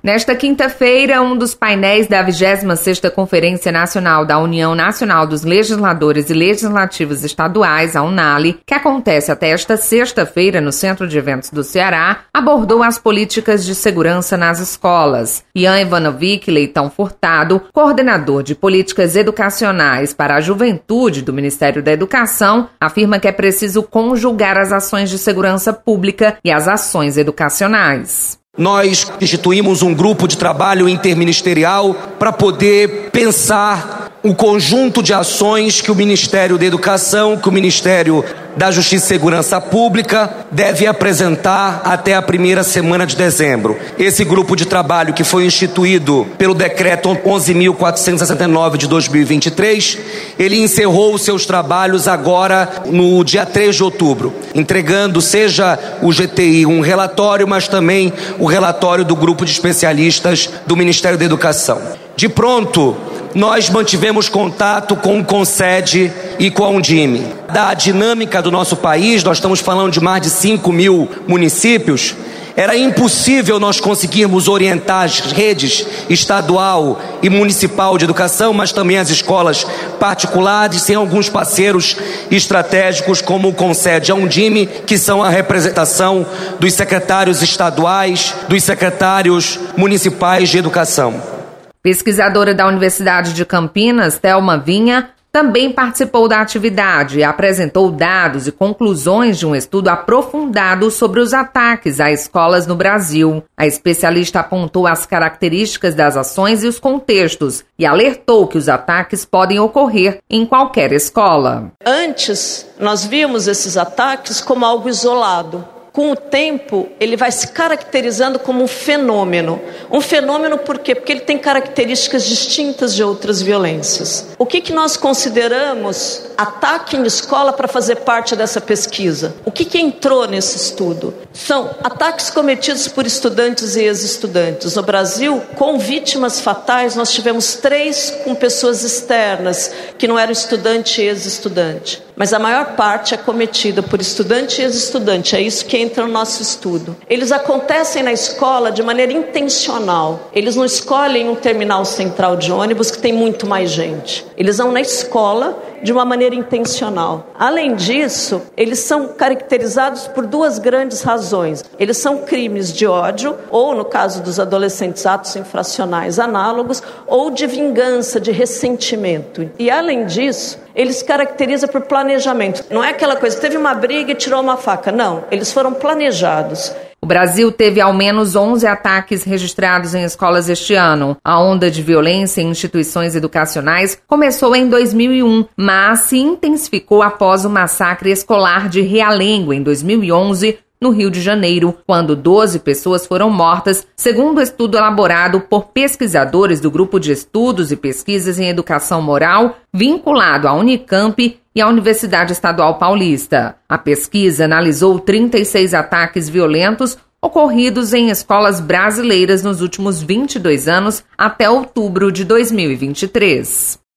Nesta quinta-feira, um dos painéis da 26ª Conferência Nacional da União Nacional dos Legisladores e Legislativos Estaduais, a UNALE, que acontece até esta sexta-feira no Centro de Eventos do Ceará, abordou as políticas de segurança nas escolas. Ian Ivanovic Leitão Furtado, coordenador de políticas educacionais para a juventude do Ministério da Educação, afirma que é preciso conjugar as ações de segurança pública e as ações educacionais. Nós instituímos um grupo de trabalho interministerial para poder pensar o conjunto de ações que o Ministério da Educação, que o Ministério da Justiça e Segurança Pública deve apresentar até a primeira semana de dezembro. Esse grupo de trabalho que foi instituído pelo decreto 11.469 de 2023, ele encerrou os seus trabalhos agora no dia 3 de outubro, entregando seja o GTI um relatório, mas também o relatório do grupo de especialistas do Ministério da Educação. De pronto, nós mantivemos contato com o Concede e com a Undime. Da dinâmica do nosso país, nós estamos falando de mais de 5 mil municípios, era impossível nós conseguirmos orientar as redes estadual e municipal de educação, mas também as escolas particulares, sem alguns parceiros estratégicos como o Concede a Undime, que são a representação dos secretários estaduais, dos secretários municipais de educação. Pesquisadora da Universidade de Campinas, Thelma Vinha, também participou da atividade e apresentou dados e conclusões de um estudo aprofundado sobre os ataques a escolas no Brasil. A especialista apontou as características das ações e os contextos e alertou que os ataques podem ocorrer em qualquer escola. Antes, nós vimos esses ataques como algo isolado com o tempo, ele vai se caracterizando como um fenômeno. Um fenômeno por quê? Porque ele tem características distintas de outras violências. O que, que nós consideramos ataque em escola para fazer parte dessa pesquisa? O que, que entrou nesse estudo? São ataques cometidos por estudantes e ex-estudantes. No Brasil, com vítimas fatais, nós tivemos três com pessoas externas, que não eram estudante e ex-estudante. Mas a maior parte é cometida por estudante e ex-estudante. É isso que entra no nosso estudo. Eles acontecem na escola de maneira intencional. Eles não escolhem um terminal central de ônibus que tem muito mais gente. Eles vão na escola de uma maneira intencional. Além disso, eles são caracterizados por duas grandes razões. Eles são crimes de ódio, ou no caso dos adolescentes, atos infracionais análogos, ou de vingança, de ressentimento. E além disso, eles caracterizam por planejamento. Não é aquela coisa, teve uma briga e tirou uma faca. Não, eles foram planejados. O Brasil teve ao menos 11 ataques registrados em escolas este ano. A onda de violência em instituições educacionais começou em 2001, mas se intensificou após o massacre escolar de Realengo em 2011, no Rio de Janeiro, quando 12 pessoas foram mortas, segundo estudo elaborado por pesquisadores do Grupo de Estudos e Pesquisas em Educação Moral, vinculado à Unicamp e à Universidade Estadual Paulista. A pesquisa analisou 36 ataques violentos ocorridos em escolas brasileiras nos últimos 22 anos até outubro de 2023.